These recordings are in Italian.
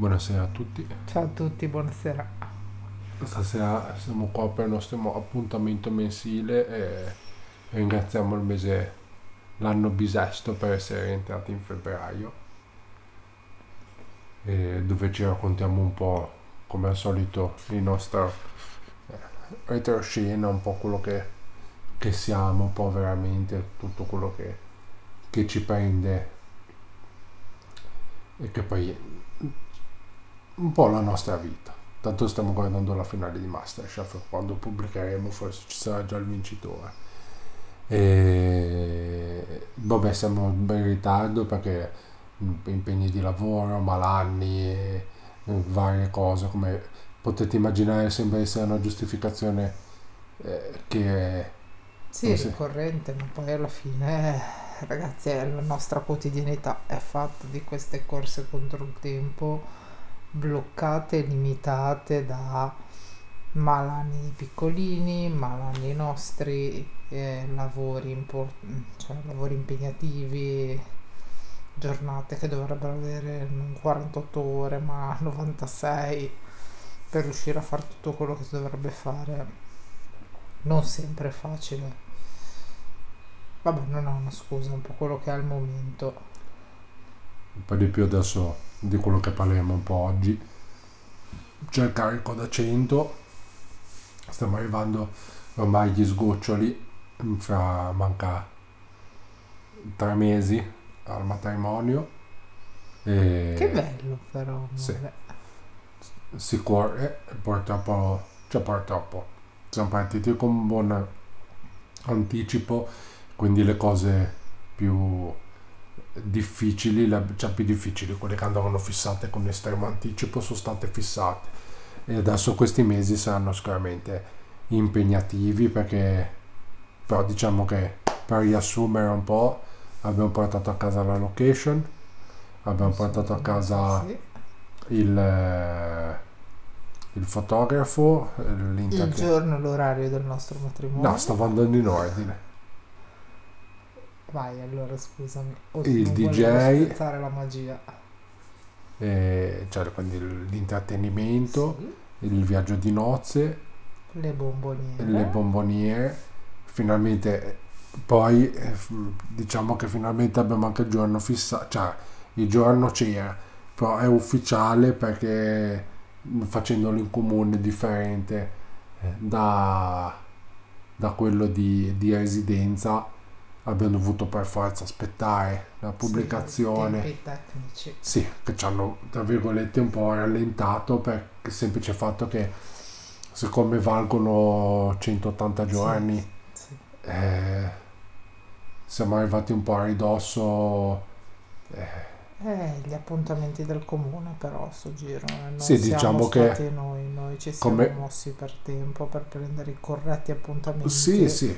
Buonasera a tutti. Ciao a tutti, buonasera. Stasera siamo qua per il nostro appuntamento mensile e ringraziamo il mese, l'anno bisesto per essere entrati in febbraio, dove ci raccontiamo un po', come al solito, il nostro eh, retroscena, un po' quello che, che siamo, un po' veramente tutto quello che, che ci prende e che poi un po' la nostra vita. Tanto stiamo guardando la finale di Masterchef, quando pubblicheremo forse ci sarà già il vincitore. E vabbè, siamo in bel ritardo perché impegni di lavoro, malanni e varie cose, come potete immaginare sembra essere una giustificazione eh, che sì, è ricorrente, ma poi alla fine, ragazzi, è la nostra quotidianità, è fatta di queste corse contro il tempo bloccate limitate da malani piccolini, malani nostri, eh, lavori, import- cioè lavori impegnativi, giornate che dovrebbero avere non 48 ore ma 96 per riuscire a fare tutto quello che si dovrebbe fare. Non sempre è facile. Vabbè, non è una scusa, è un po' quello che è al momento. Un po' di più adesso di quello che parliamo un po' oggi. C'è il carico da 100, stiamo arrivando ormai agli sgoccioli, fra manca tre mesi al matrimonio. E che bello però. Sì. Si corre e purtroppo, cioè purtroppo, siamo partiti con un buon anticipo, quindi le cose più difficili, le cioè più difficili, quelle che andavano fissate con estremo anticipo sono state fissate. E adesso questi mesi saranno sicuramente impegnativi perché però diciamo che per riassumere un po' abbiamo portato a casa la location, abbiamo portato a casa il, il fotografo, il giorno, l'orario del nostro matrimonio. No, stavo andando in ordine Vai, allora scusami. O il DJ. la magia. Eh, cioè, quindi l'intrattenimento, sì. il viaggio di nozze, le bomboniere. Le bomboniere. Finalmente, poi eh, diciamo che finalmente abbiamo anche il giorno fissato, cioè il giorno c'era, però è ufficiale perché facendolo in comune differente eh, da, da quello di, di residenza abbiamo dovuto per forza aspettare la pubblicazione. Sì, tecnici. Sì, che ci hanno, tra virgolette, un po' rallentato per il semplice fatto che siccome valgono 180 giorni, sì, sì. Eh, siamo arrivati un po' a ridosso. Eh, eh, gli appuntamenti del comune però a sto giro non sì, diciamo che noi, noi ci siamo come... mossi per tempo per prendere i corretti appuntamenti sì sì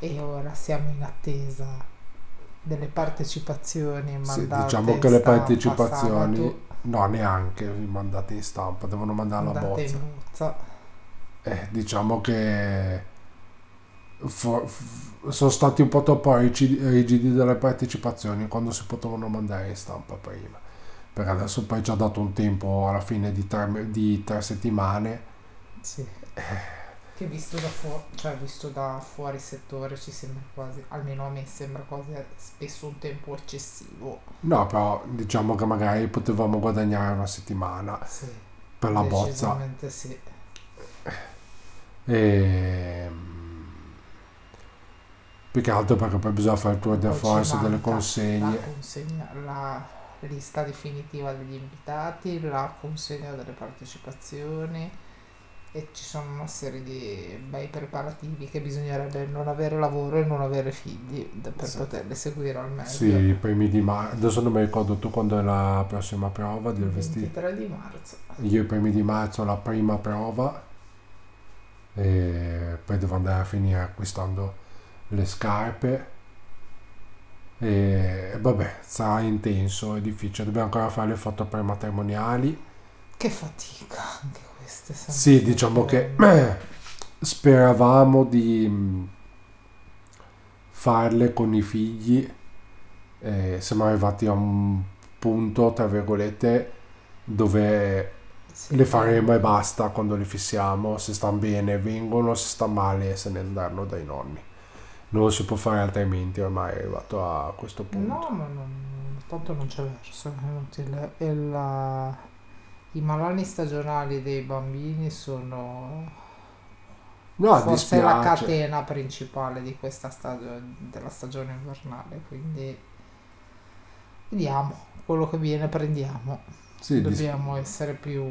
e ora siamo in attesa delle partecipazioni sì, diciamo che le partecipazioni sabato. no neanche mandate in stampa devono mandare la bozza in bozza. Eh, diciamo che for, f- sono stati un po' troppo rigidi, delle partecipazioni quando si potevano mandare in stampa prima perché adesso poi ci ha dato un tempo alla fine di tre, di tre settimane sì. Eh, che visto da, fu- cioè visto da fuori settore ci sembra quasi, almeno a me sembra quasi spesso un tempo eccessivo. No, però diciamo che magari potevamo guadagnare una settimana sì, per la bozza. sì. E... Ehm, più che altro perché poi bisogna fare il tour de force delle consegne. La consegna, la lista definitiva degli invitati, la consegna delle partecipazioni e ci sono una serie di bei preparativi che bisognerebbe non avere lavoro e non avere figli per sì. poterli seguire al meglio. Sì, i primi di marzo. Adesso non mi ricordo tu quando è la prossima prova del vestito. 23 di marzo. Io i primi di marzo la prima prova e poi devo andare a finire acquistando le scarpe e, vabbè, sarà intenso, è difficile. Dobbiamo ancora fare le foto prematrimoniali. Che fatica anche queste Sì, diciamo che eh, speravamo di mm, farle con i figli. Eh, siamo arrivati a un punto, tra virgolette, dove Sì. le faremo e basta quando le fissiamo. Se stanno bene vengono, se stanno male se ne andranno dai nonni. Non si può fare altrimenti, ormai è arrivato a questo punto. No, ma non, tanto non c'è verso, è inutile. E la- I malanni stagionali dei bambini sono No, forse la dispiace. catena principale di questa stagione, della stagione invernale, quindi vediamo, quello che viene prendiamo. Sì, Dobbiamo essere più...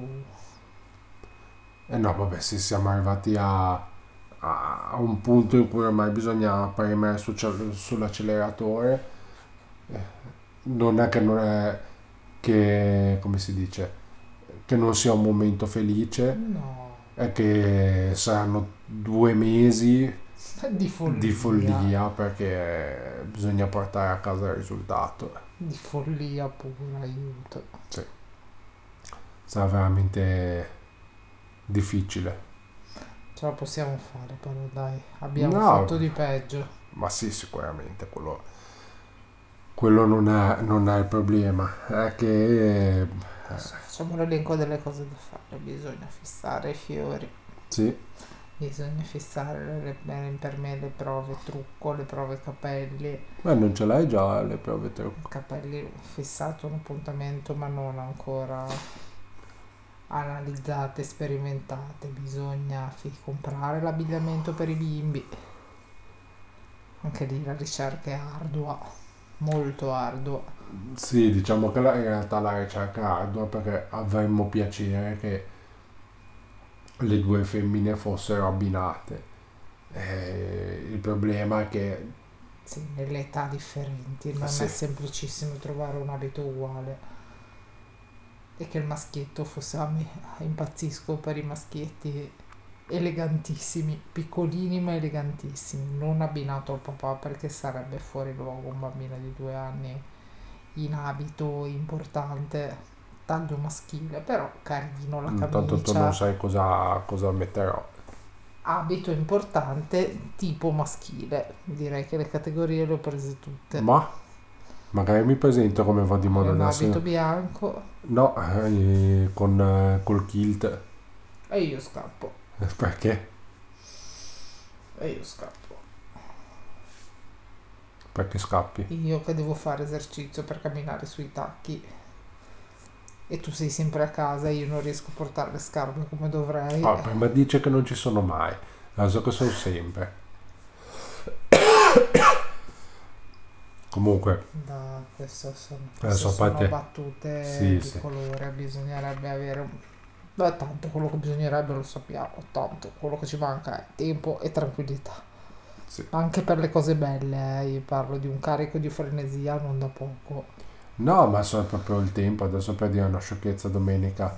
Eh no, vabbè, sì, siamo arrivati a, a- a un punto in cui ormai bisogna premere su- sull'acceleratore. Eh, Non è che non è che, come si dice, che non sia un momento felice, No, è che saranno due mesi di follia. di follia perché bisogna portare a casa il risultato. Di follia pura, aiuto. Sarà veramente difficile. Ce la possiamo fare però dai, abbiamo No. fatto di peggio. Ma sì, sicuramente quello, quello non, è, non è il problema. È che eh, Facciamo l'elenco delle cose da fare, bisogna fissare i fiori, sì, bisogna fissare le, le- per me le prove trucco, le prove capelli. ma non ce l'hai già le prove trucco. Capelli ho fissato un appuntamento ma non ancora analizzate, sperimentate. Bisogna fi- comprare l'abbigliamento per i bimbi. Anche lì la ricerca è ardua, molto ardua. Sì, diciamo che la- in realtà la ricerca è ardua perché avremmo piacere che le due femmine fossero abbinate. Eh, il problema è che Sì, nelle età differenti, non Sì. è semplicissimo trovare un abito uguale. E che il maschietto fosse a me, impazzisco per i maschietti elegantissimi, piccolini ma elegantissimi, non abbinato al papà perché sarebbe fuori luogo un bambino di due anni in abito importante, taglio maschile, però carino la intanto tu camicia, non sai cosa, cosa metterò. abito importante tipo maschile, direi che le categorie le ho prese tutte. Ma magari mi presento come va di moda un adesso. abito bianco No, eh, con, eh, col kilt. e io scappo Perché? e io scappo Perché scappi? io che devo fare esercizio per camminare sui tacchi e tu sei sempre a casa e io non riesco a portare le scarpe come dovrei Ah, prima dice che non ci sono mai. Adesso che sono sempre. Comunque, da questo sono, queste sono battute Sì, di sì. colore bisognerebbe avere un Beh, tanto quello che bisognerebbe lo sappiamo tanto quello che ci manca è tempo e tranquillità sì. anche per le cose belle eh. io parlo di un carico di frenesia non da poco No, ma sono proprio il tempo. Adesso per dire una sciocchezza domenica.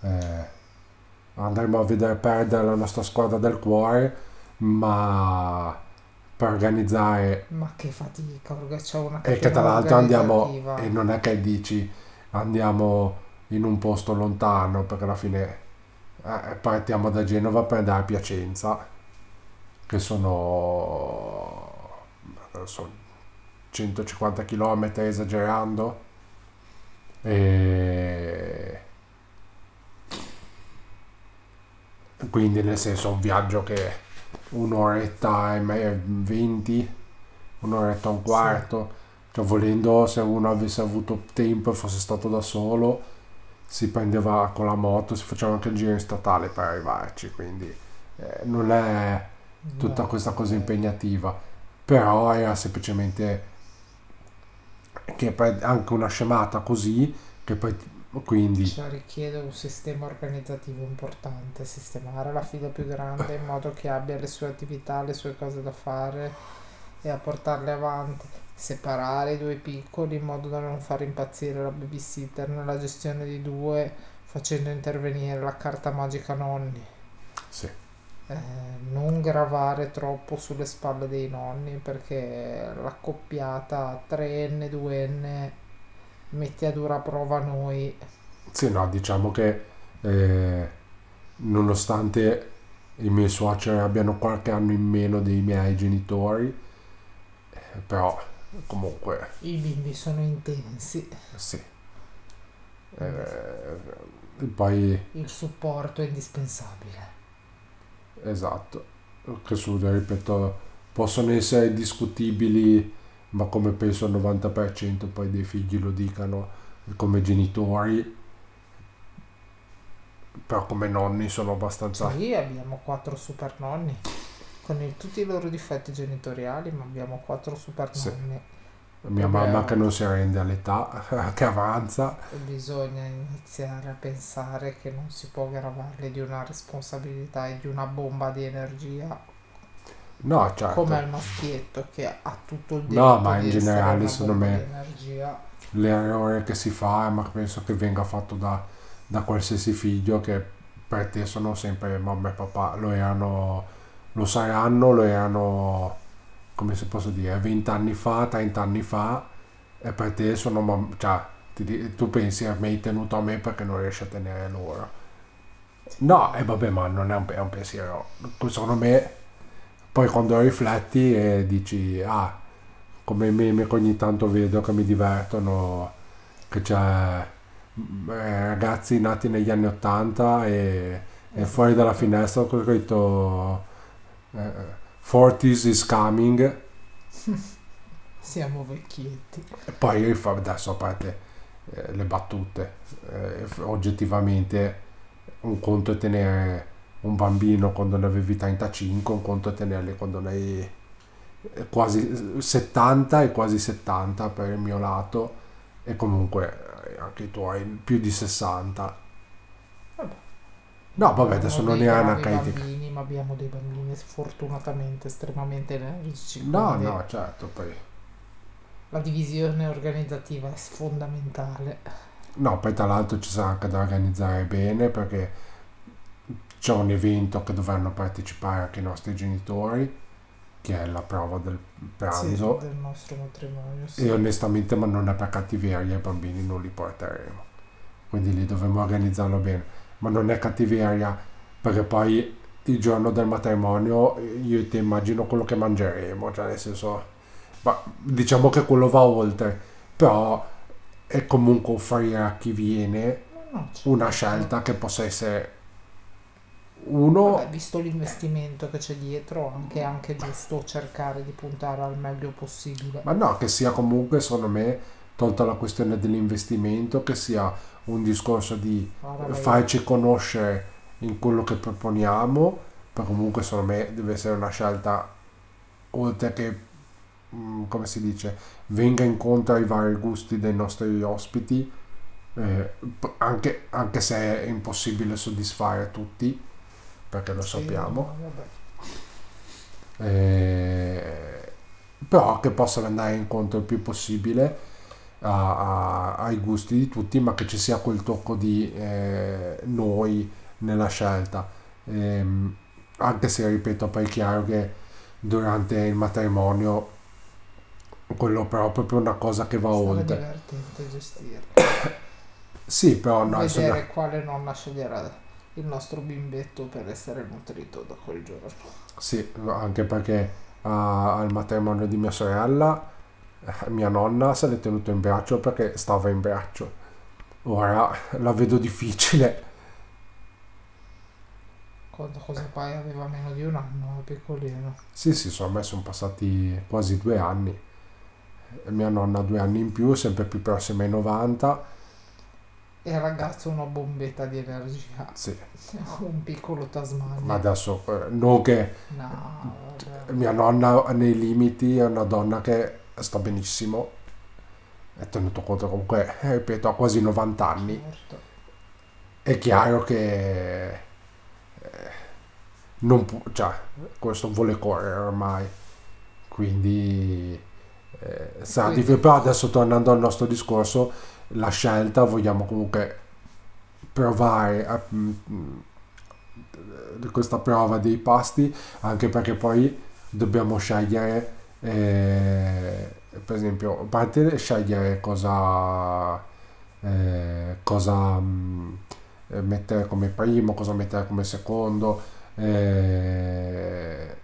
eh, andremo a vedere perdere la nostra squadra del cuore. Ma per organizzare Ma che fatica, perché c'è una E che tra l'altro andiamo, e non è che dici andiamo in un posto lontano, perché alla fine eh, partiamo da Genova per andare a Piacenza, che sono, sono 150 km esagerando. E quindi nel senso un viaggio che un'oretta e me- 20 un'oretta e un quarto cioè volendo se uno avesse avuto tempo e fosse stato da solo si prendeva con la moto si faceva anche il giro in statale per arrivarci quindi eh, non è tutta questa cosa impegnativa. Però era semplicemente che anche una scemata così che poi quindi Cioè richiede un sistema organizzativo importante, sistemare la fila più grande in modo che abbia le sue attività, le sue cose da fare e a portarle avanti, separare i due piccoli in modo da non far impazzire la babysitter nella gestione di due facendo intervenire la carta magica nonni. sì Eh, non gravare troppo sulle spalle dei nonni perché l'accoppiata 3N, 2N metti a dura prova noi. Sì, no, diciamo che eh, nonostante i miei suoceri abbiano qualche anno in meno dei miei genitori, eh, però comunque I bimbi sono intensi. sì. Eh, poi il supporto è indispensabile. esatto, che su, ripeto, possono essere discutibili, ma come penso il 90% poi dei figli lo dicano come genitori, però come nonni sono abbastanza... Sì, abbiamo quattro super nonni con il- tutti i loro difetti genitoriali, ma abbiamo quattro super Sì. nonni. Mia Vabbè, mamma che non si rende all'età, che avanza, bisogna iniziare a pensare che non si può gravarli di una responsabilità e di una bomba di energia no certo, come al maschietto che ha tutto il diritto No, ma in generale, secondo me- l'errore che si fa, ma penso che venga fatto da, da qualsiasi figlio che per te sono sempre mamma e papà, lo erano, lo saranno, lo erano, come si posso dire, 20 anni fa, 30 anni fa, e per te sono, cioè, ti tu pensi a me hai tenuto a me perché non riesci a tenere loro. No, e vabbè, ma non è un, è un pensiero. Secondo me, poi quando rifletti e dici, ah, come meme che ogni tanto vedo che mi divertono, che c'è mm, eh, ragazzi nati negli anni 80 e, e fuori dalla finestra ho scritto 40s is coming Siamo vecchietti. e poi adesso a parte eh, le battute eh, oggettivamente un conto è tenere un bambino quando ne avevi 35 un conto è tenerli quando ne hai eh, quasi 70 e quasi 70 per il mio lato e comunque eh, anche i tuoi più di 60 Vabbè. No vabbè adesso non dei è critica bambini, ma abbiamo dei bambini sfortunatamente estremamente energici. no quindi no certo poi La divisione organizzativa è fondamentale. No, poi tra l'altro ci sarà anche da organizzare bene perché c'è un evento che dovranno partecipare anche i nostri genitori, che è la prova del pranzo. Sì, del nostro matrimonio. sì. E onestamente, ma non è per cattiveria, i bambini non li porteremo. Quindi lì dovremo organizzarlo bene. Ma non è cattiveria perché poi il giorno del matrimonio io e te immagino quello che mangeremo, cioè nel senso, ma diciamo che quello va oltre, però è comunque offrire a chi viene no, certo. una scelta che possa essere uno Vabbè, visto l'investimento che c'è dietro, anche, è anche giusto cercare di puntare al meglio possibile. Ma no, che sia comunque, secondo me, tolta la questione dell'investimento, che sia un discorso di vai- farci conoscere in quello che proponiamo, ma comunque secondo me deve essere una scelta, oltre che, mm, come si dice, venga incontro ai vari gusti dei nostri ospiti, eh, anche, anche se è impossibile soddisfare tutti, perché lo Sì, sappiamo. Eh, però che possano andare incontro il più possibile a- a- ai gusti di tutti, ma che ci sia quel tocco di eh, noi nella scelta. Ehm, anche se, ripeto, poi è chiaro che durante il matrimonio quello però è proprio una cosa che va Sarà oltre. divertente gestire. Sì, però no, Vedere insomma, quale nonna sceglierà il nostro bimbetto per essere nutrito da quel giorno. sì, anche perché ah, al matrimonio di mia sorella mia nonna se l'è tenuto in braccio perché stava in braccio. Ora la vedo difficile. Quando cosa poi aveva meno di un anno, piccolino. Sì, sì, sono me sono passati quasi due anni. Mia nonna due anni in più, sempre più prossima ai 90. E il ragazzo una bombetta di energia. Sì, Un piccolo Tasmania. ma adesso eh, non che No, mia nonna nei limiti è una donna che sta benissimo. È tenuto conto comunque, eh, ripeto, ha quasi 90 anni. Certo. È chiaro che eh, non può, cioè, questo vuole correre ormai. Quindi, eh, sarà difficile. però adesso tornando al nostro discorso, la scelta vogliamo comunque provare a, mm, mm, questa prova dei pasti, anche perché poi dobbiamo scegliere, eh, per esempio, a parte scegliere cosa, eh, cosa mm, eh, mettere come primo, cosa mettere come secondo, eh,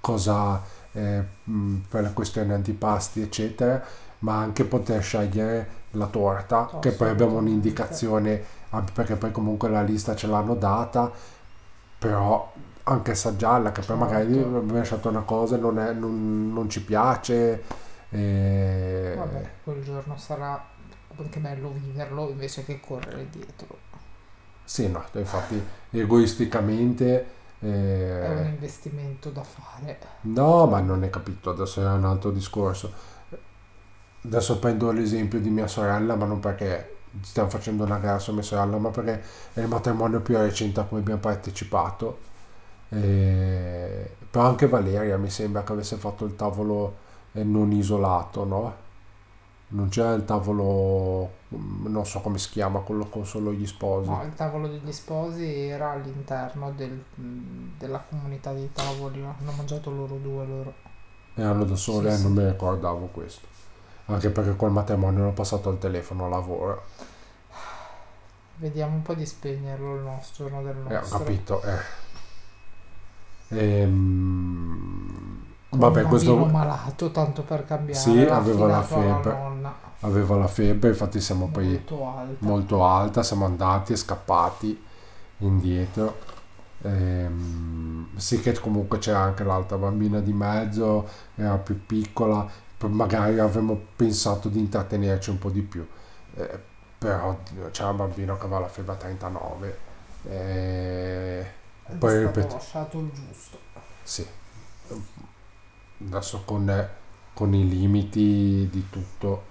cosa eh, mh, per la questione antipasti, eccetera. ma anche poter scegliere la torta, Oh, che poi abbiamo un'indicazione, ah, perché poi comunque la lista ce l'hanno data, però anche assaggiarla, che poi Certo. magari abbiamo scelto una cosa e non, è- non- non ci piace. e- Vabbè, quel giorno sarà anche bello viverlo invece che correre dietro. Sì, no, infatti egoisticamente... eh, È un investimento da fare. No, ma non hai capito, adesso è un altro discorso. Adesso prendo l'esempio di mia sorella, ma non perché stiamo facendo una gara su mia sorella, ma perché è il matrimonio più recente a cui abbiamo partecipato. E- Però anche Valeria mi sembra che avesse fatto il tavolo eh, non isolato, no? Non c'era il tavolo, mm, non so come si chiama, quello con solo gli sposi. No, il tavolo degli sposi era all'interno del- della comunità dei tavoli, hanno mangiato loro due loro. Erano da sole, Sì, eh, sì. non mi ricordavo questo. Anche perché col matrimonio l'ho passato al telefono a lavoro. Vediamo un po' di spegnerlo il nostro, giorno del Eh, ho nostro. capito, eh. Ehm, vabbè, questo malato, tanto per cambiare. Sì, aveva la febbre. aveva la febbre, infatti siamo poi molto alta. molto alta, siamo andati e scappati indietro. Ehm, sì che comunque c'era anche l'altra bambina di mezzo, era più piccola, poi magari avremmo pensato di intrattenerci un po' di più. Eh, però c'era un bambino che aveva la febbre a 39. eh, poi è ripeto. lasciato il giusto. Sì, adesso con, con i limiti di tutto.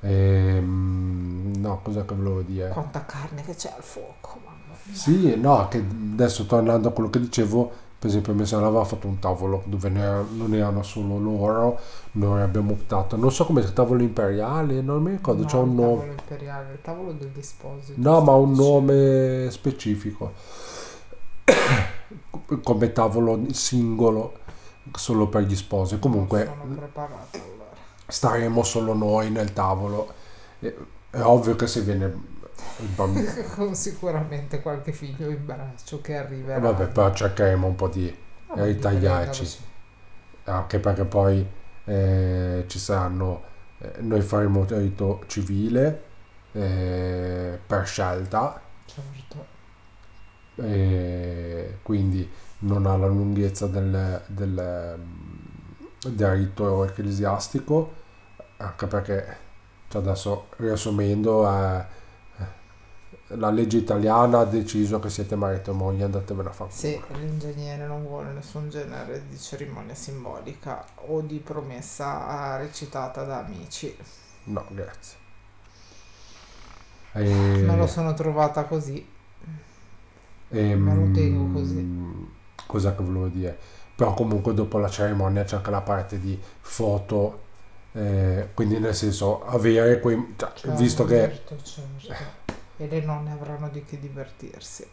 Ehm, no, cosa che volevo dire? Quanta carne che c'è al fuoco, mamma mia. Sì, no, che adesso tornando a quello che dicevo, per esempio mia sorella aveva fatto un tavolo dove ne non erano solo loro, noi abbiamo optato, non so come il tavolo imperiale, non mi ricordo, No, c'è un il nome. tavolo imperiale, il tavolo degli sposi. No, ma un nome specifico. Come tavolo singolo solo per gli sposi. Comunque Non sono preparato allora. staremo solo noi nel tavolo. È ovvio che se viene il bambino... Con sicuramente qualche figlio in braccio che arriverà. Vabbè, però cercheremo un po' di... Ah, ritagliarci. anche perché poi eh, ci saranno... eh, noi faremo il rito civile eh, per scelta. Certo. E quindi non ha la lunghezza del, del, del rito ecclesiastico, anche perché cioè adesso riassumendo eh, la legge italiana ha deciso che siete marito e moglie andatevene a fare. Se l'ingegnere non vuole nessun genere di cerimonia simbolica o di promessa eh, recitata da amici, no grazie. E, me lo sono trovata così. E, me lo tengo così. cosa che volevo dire però comunque dopo la cerimonia c'è anche la parte di foto eh, quindi nel senso avere quei cioè, Cioè, visto che certo, certo. E le nonne avranno di che divertirsi.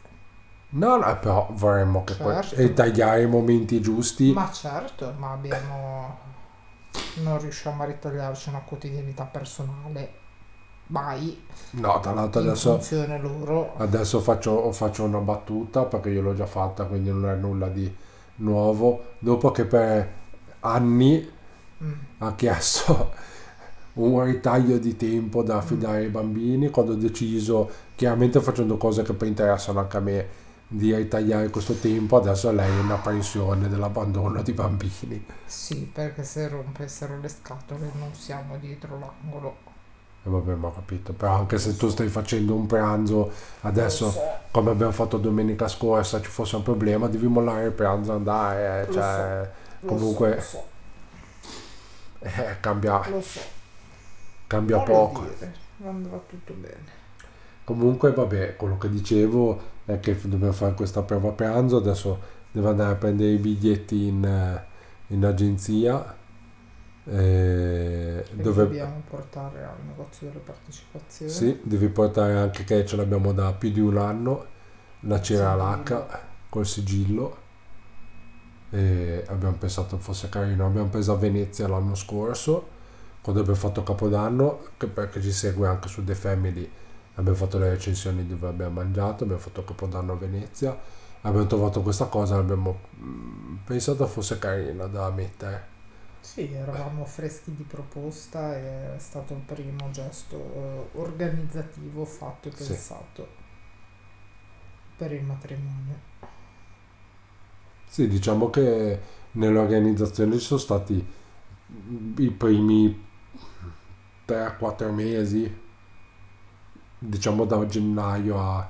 No, no, però vorremmo che poi Certo. e tagliare i momenti giusti. Ma certo, ma abbiamo... Non riusciamo a ritagliarci una quotidianità personale. Mai. No, tra l'altro adesso, adesso faccio, faccio una battuta perché io l'ho già fatta, quindi non è nulla di nuovo. Dopo che per anni Mm. ha chiesto un ritaglio di tempo da affidare ai bambini, quando ho deciso, chiaramente facendo cose che poi interessano anche a me, di ritagliare questo tempo, adesso lei è in apprensione dell'abbandono di bambini. Sì, perché se rompessero le scatole non siamo dietro l'angolo. E vabbè, ma ho capito. Però anche se tu stai facendo un pranzo adesso, Lo so, come abbiamo fatto domenica scorsa, ci fosse un problema, devi mollare il pranzo e andare. eh, Lo Cioè, lo comunque- so, lo eh, cambia, so, lo so. cambia Non poco. lo dire, andrà tutto bene. Comunque, vabbè, quello che dicevo è che dobbiamo fare questa prova pranzo. Adesso devo andare a prendere i biglietti in, eh, in agenzia. Eh, dove, dobbiamo portare al negozio delle partecipazioni. Sì, devi portare anche che ce l'abbiamo da più di un anno, la cera lacca col sigillo. E abbiamo pensato fosse carino. Abbiamo preso a Venezia l'anno scorso, quando abbiamo fatto Capodanno, che perché ci segue anche su The Family. Abbiamo fatto le recensioni dove abbiamo mangiato, abbiamo fatto Capodanno a Venezia. Abbiamo trovato questa cosa, abbiamo mm, pensato fosse carina da mettere. Sì, eravamo freschi di proposta e è stato il primo gesto eh, organizzativo fatto e Sì. pensato per il matrimonio. Sì, diciamo che nell'organizzazione ci sono stati i primi 3-4 mesi, diciamo da gennaio a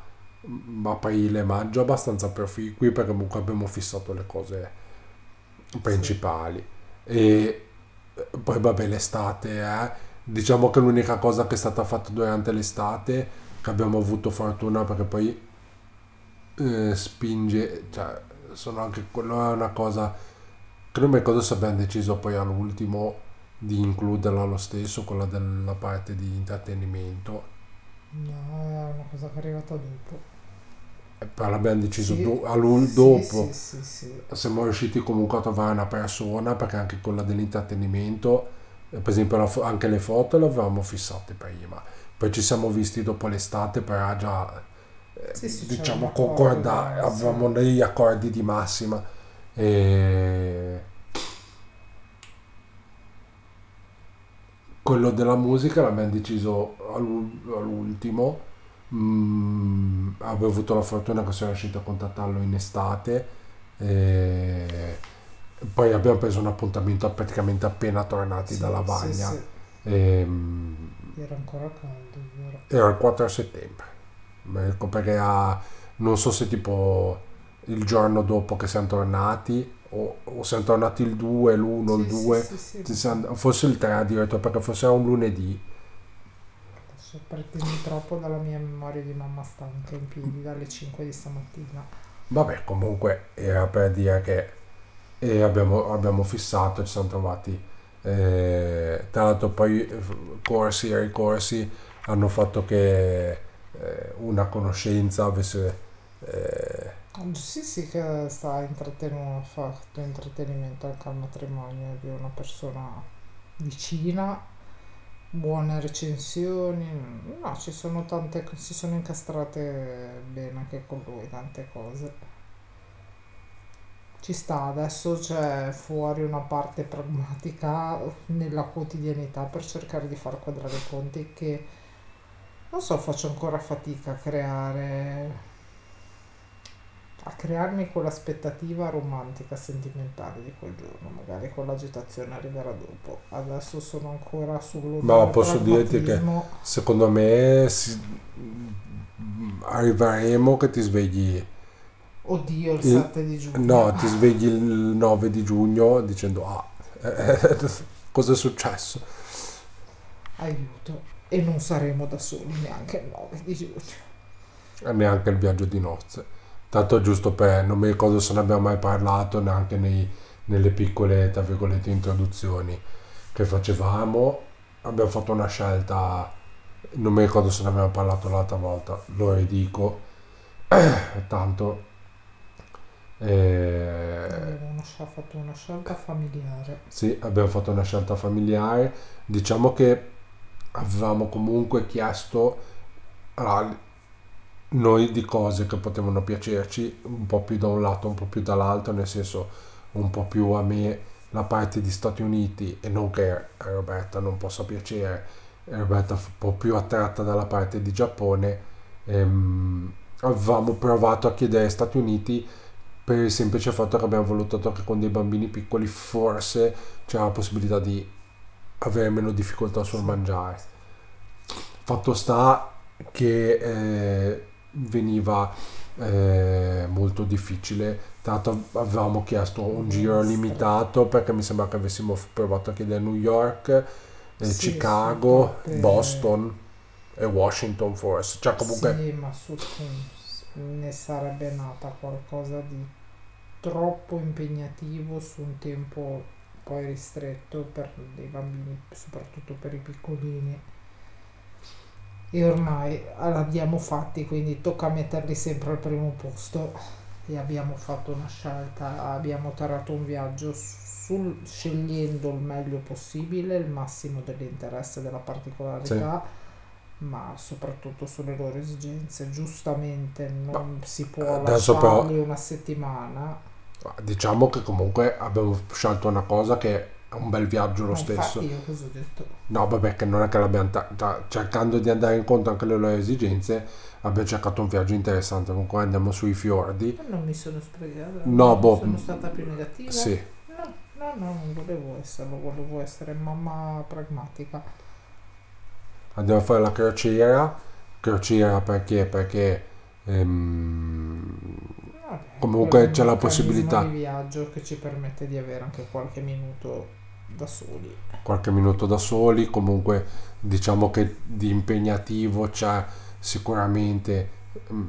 aprile, maggio, abbastanza proficui perché comunque abbiamo fissato le cose principali. E poi vabbè l'estate, eh. Diciamo che l'unica cosa che è stata fatta durante l'estate, che abbiamo avuto fortuna perché poi eh, spinge, cioè sono anche quello è una cosa che non mi ricordo se abbiamo deciso poi all'ultimo di includerla lo stesso, quella della parte di intrattenimento. No, è una cosa che è arrivata dopo. Eh, Però l'abbiamo deciso Sì, do- sì, dopo. Sì. Siamo riusciti comunque a trovare una persona perché anche quella dell'intrattenimento, eh, per esempio la anche le foto le avevamo fissate prima. Poi ci siamo visti dopo l'estate per già eh, diciamo concordare, sì. avevamo degli accordi di massima e quello della musica l'abbiamo deciso all'ul- all'ultimo Mm, avevo avuto la fortuna che sono riuscito a contattarlo in estate e poi abbiamo preso un appuntamento praticamente appena tornati Sì, da sì, Lavagna sì. Ehm, Era ancora caldo, vero. era il 4 settembre ecco perché ha- non so se tipo il giorno dopo che siamo tornati o, o siamo tornati il 2, l'1, il Sì, sì, 2 sì, sì. ci siamo- forse il 3 addirittura perché forse era un lunedì Adesso pretendi troppo dalla mia memoria di mamma stanca in piedi dalle 5 di stamattina. Vabbè, comunque era per dire che e abbiamo, abbiamo fissato, ci siamo trovati. eh, tra l'altro poi eh, corsi e ricorsi hanno fatto che eh, una conoscenza avesse... eh, Sì, sì, che sta intrattenuto, ha fatto intrattenimento anche al matrimonio di una persona vicina, buone recensioni, no, ci sono tante, si sono incastrate bene anche con lui, tante cose. Ci sta, adesso c'è fuori una parte pragmatica nella quotidianità per cercare di far quadrare i conti che, non so, faccio ancora fatica a creare a crearmi quell'aspettativa romantica, sentimentale di quel giorno, magari con l'agitazione arriverà dopo. Adesso sono ancora sullo Ma posso dirti che- secondo me si- arriveremo che ti svegli... Oddio, il Il- 7 di giugno. No, ti svegli il 9 di giugno dicendo ah, eh, cosa è successo? Aiuto. E non saremo da soli neanche il 9 di giugno. E neanche il viaggio di nozze. Tanto giusto per, non mi ricordo se ne abbiamo mai parlato neanche nei- nelle piccole, tra virgolette, introduzioni che facevamo. Abbiamo fatto una scelta, non mi ricordo se ne abbiamo parlato l'altra volta, lo ridico, tanto. eh, Abbiamo fatto una scelta familiare. sì, abbiamo fatto una scelta familiare. Diciamo che avevamo comunque chiesto a noi di cose che potevano piacerci un po' più da un lato, un po' più dall'altro, nel senso un po' più a me la parte di Stati Uniti e non che a Roberta non possa piacere, Roberta fu un po' più attratta dalla parte di Giappone. Ehm, avevamo provato a chiedere Stati Uniti per il semplice fatto che abbiamo valutato che con dei bambini piccoli forse c'era la possibilità di avere meno difficoltà sul mangiare. Fatto sta che eh, veniva eh, molto difficile. L'altro avevamo chiesto un giro limitato perché mi sembra che avessimo provato a chiedere New York, eh, Sì, Chicago, su tutte- Boston e Washington forse. Cioè comunque Sì, ma su, ne sarebbe nata qualcosa di troppo impegnativo su un tempo poi ristretto per dei bambini, soprattutto per i piccolini. E ormai l'abbiamo fatti, quindi tocca metterli sempre al primo posto. E abbiamo fatto una scelta, abbiamo tarato un viaggio sul, scegliendo il meglio possibile, il massimo dell'interesse della particolarità ma soprattutto sulle loro esigenze. Giustamente non si può adesso però- lasciarli una settimana. diciamo che comunque abbiamo scelto una cosa che è un bel viaggio lo Ma stesso. Io cosa ho detto? No, vabbè, che non è che l'abbiamo ta- ta- cercando di andare incontro anche alle loro esigenze, abbiamo cercato un viaggio interessante. Comunque andiamo sui fiordi. Non mi sono sprecata. No, boh. Sono stata più negativa. Sì, No, no, no, non volevo esserlo, volevo essere mamma pragmatica. andiamo a fare la crociera. Crociera perché? Perché ehm, Vabbè, Comunque c'è la possibilità. di viaggio che ci permette di avere anche qualche minuto da soli. qualche minuto da soli, comunque diciamo che di impegnativo c'è sicuramente mm,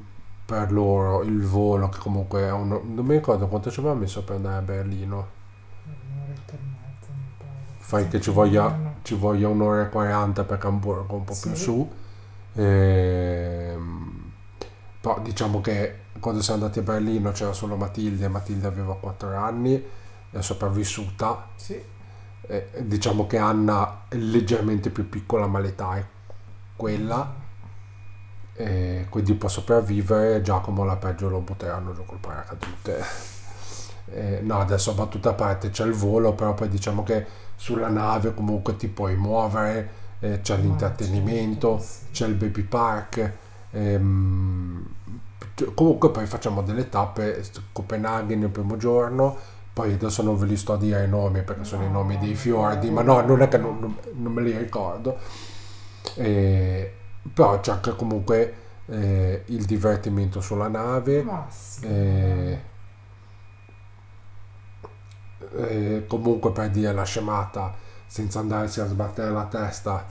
per loro il volo che comunque è uno, non mi ricordo quanto ci aveva messo per andare a Berlino, Un'oretta e mezza, mi pare. fai che ci voglia, ci voglia un'ora e 40 perché Hamburgo è un po' più Sì. su, Ehm, però diciamo che quando siamo andati a Berlino c'era solo Matilde, Matilde aveva 4 anni, è sopravvissuta, Sì, Eh, diciamo che Anna è leggermente più piccola ma l'età è quella. E quindi può sopravvivere Giacomo la peggio lo butteranno giù col paracadute Eh, no adesso a battuta a parte c'è il volo però poi diciamo che sulla nave comunque ti puoi muovere eh, c'è l'intrattenimento c'è il baby park ehm, comunque poi facciamo delle tappe Copenaghen il primo giorno poi adesso non ve li sto a dire i nomi perché sono i No, nomi dei fiordi ma no no. non è che non, non- me li ricordo Eh, però c'è anche comunque eh, il divertimento sulla nave eh, eh, comunque per dire la scemata senza andarsi a sbattere la testa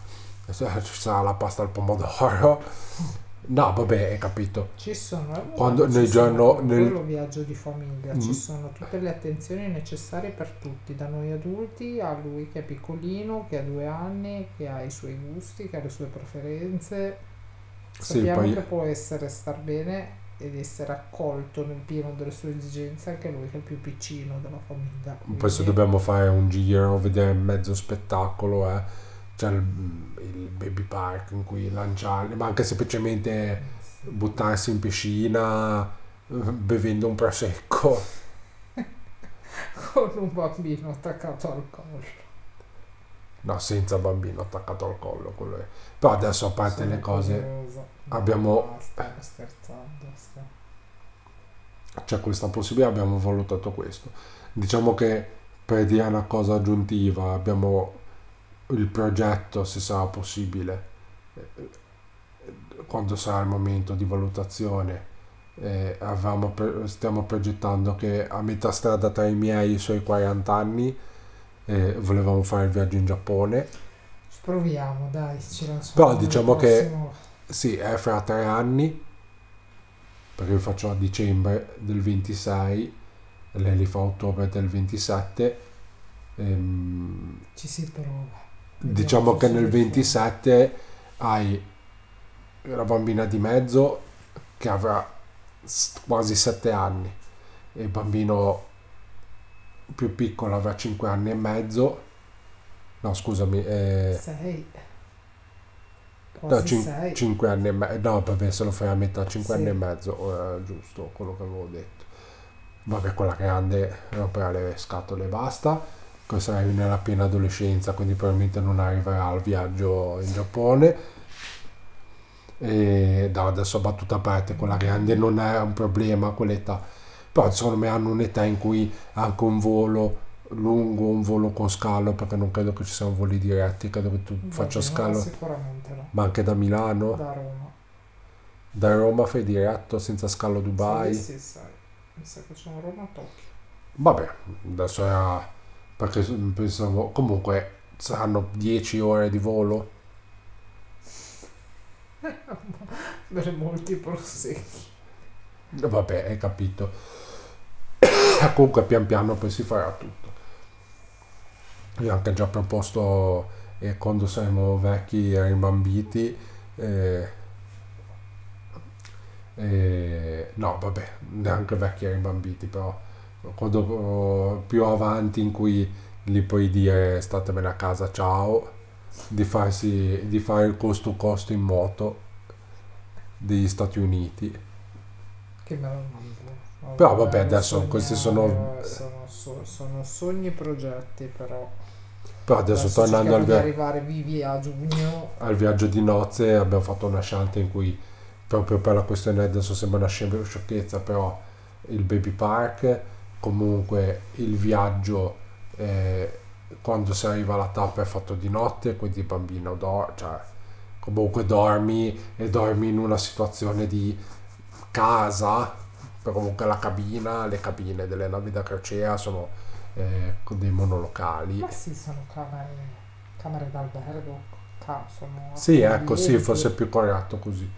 eh, ci sarà la pasta al pomodoro no vabbè hai capito Ci sono eh, Quando- ci nel sono giorno- nel- quello viaggio di famiglia, Mm. ci sono tutte le attenzioni necessarie per tutti, da noi adulti a lui che è piccolino, che ha due anni, che ha i suoi gusti, che ha le sue preferenze. Sì, Sappiamo poi- che può essere star bene ed essere accolto nel pieno delle sue esigenze anche lui che è il più piccino della famiglia. poi se Quindi- dobbiamo fare un giro vedere mezzo spettacolo eh, c'è il, il baby park in cui lanciare ma anche semplicemente buttarsi in piscina bevendo un prosecco con un bambino attaccato al collo. no senza bambino attaccato al collo quello è. però adesso a parte Sono le cose curiosa. abbiamo- No, scherzando. stiamo- c'è questa possibilità abbiamo valutato questo diciamo che per dire una cosa aggiuntiva abbiamo il progetto se sarà possibile eh, quando sarà il momento di valutazione eh, avevamo stiamo progettando che a metà strada tra i miei e i suoi 40 anni eh, volevamo fare il viaggio in Giappone Proviamo, dai, ci lanciamo. Però diciamo che- Sì, è fra tre anni, perché li faccio a dicembre del 26, lei li fa a ottobre del 27. Ehm, ci si prova. Diciamo che nel soluzioni. 27 hai la bambina di mezzo che avrà quasi 7 anni e il bambino più piccolo avrà 5 anni e mezzo. No, scusami, eh, Sei. No, Quasi cin- sei. 5 anni e mezzo. No, vabbè, se lo fai a metà, 5 Sì. anni e mezzo, eh, giusto quello che avevo detto. Vabbè, quella grande romperà le scatole e basta. Questa sarai nella piena adolescenza, quindi probabilmente non arriverà al viaggio in Giappone. E no, adesso battuta a parte, quella grande non è un problema quell'età. Però secondo me hanno un'età in cui anche un volo lungo, un volo con scalo, perché non credo che ci siano voli diretti, credo che tu Va faccia scalo, Sicuramente no. ma anche da Milano. Da Roma. Da Roma fai diretto senza scalo Dubai? Sì, sì, sai. Mi sa che sono Roma-Tokyo. Vabbè, adesso era perché pensavo comunque saranno 10 ore di volo. Per molti prosecchi. Vabbè, hai capito. comunque pian piano poi si farà tutto. Io ho anche già proposto e quando saremo vecchi e rimbambiti eh, eh, no vabbè neanche vecchi e rimbambiti però quando oh, più avanti in cui gli puoi dire statevene a casa ciao di farsi di fare il costo costo in moto degli Stati Uniti Che me lo mando. Però vabbè, adesso questi sognare, sono- Sono, so- sono sogni e progetti, però. Però adesso, Adesso tornando al, via- arrivare vivi a giugno. al viaggio di nozze abbiamo fatto una scelta in cui proprio per la questione adesso sembra una sciocchezza però il baby park comunque il viaggio eh, quando si arriva alla tappa è fatto di notte quindi il bambino dorme cioè comunque dormi e dormi in una situazione di casa però comunque la cabina le cabine delle navi da crociera sono eh, dei monolocali Ma sì, sono camere, camere d'albergo. ca- sono Sì, ecco, sì, forse è più corretto così.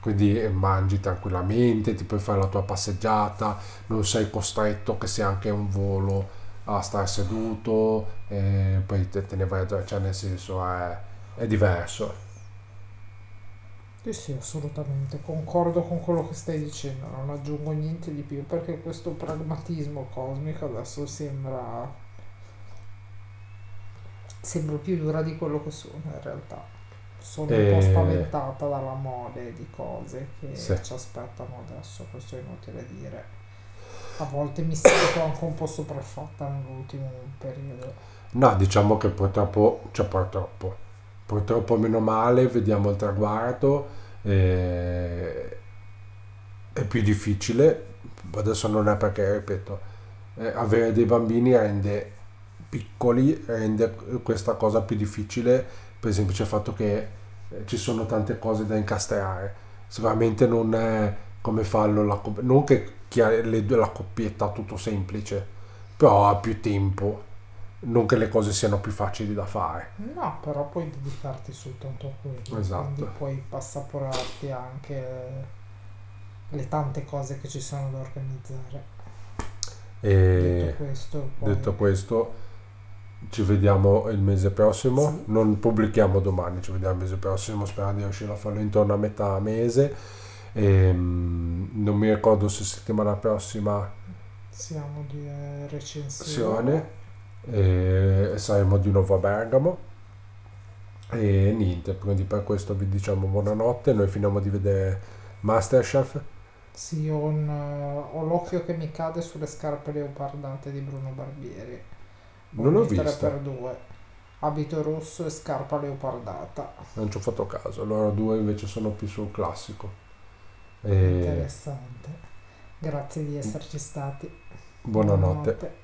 Quindi eh, mangi tranquillamente, ti puoi fare la tua passeggiata, non sei costretto che sia anche un volo a stare seduto, e poi te, te ne vai, cioè nel senso è, è diverso. Sì, sì, assolutamente, concordo con quello che stai dicendo, non aggiungo niente di più perché questo pragmatismo cosmico adesso sembra sembra più dura di quello che sono in realtà. Sono un po' Eh. spaventata dalla mole di cose che Sì. ci aspettano adesso, questo è inutile dire. A volte mi sento anche un po' sopraffatta nell'ultimo periodo. No, diciamo che purtroppo, cioè purtroppo, purtroppo meno male, vediamo il traguardo, eh, è più difficile, adesso non è perché, ripeto, eh, avere dei bambini rende piccoli, rende questa cosa più difficile per il semplice fatto che eh, ci sono tante cose da incastrare. Sicuramente non è come farlo la copp- non che le due- la coppietta tutto semplice, però ha più tempo, non che le cose siano più facili da fare. No, però puoi dedicarti soltanto a quello, Esatto. quindi puoi passaporarti anche le tante cose che ci sono da organizzare. E Detto questo, poi... detto questo, ci vediamo il mese prossimo. Sì. Non pubblichiamo domani, ci vediamo il mese prossimo, sperando di riuscire a farlo intorno a metà mese. Ehm, non mi ricordo se settimana prossima siamo di eh, recensione. e saremo di nuovo a Bergamo. E niente, quindi per questo vi diciamo buonanotte. Noi finiamo di vedere Masterchef. Sì, ho, un, eh, ho l'occhio che mi cade sulle scarpe leopardate di Bruno Barbieri. Non l'ho vista. per due. Abito rosso e scarpa leopardata. Non ci ho fatto caso, loro due invece sono più sul classico. E Interessante. Grazie di esserci stati. buonanotte. Buonanotte.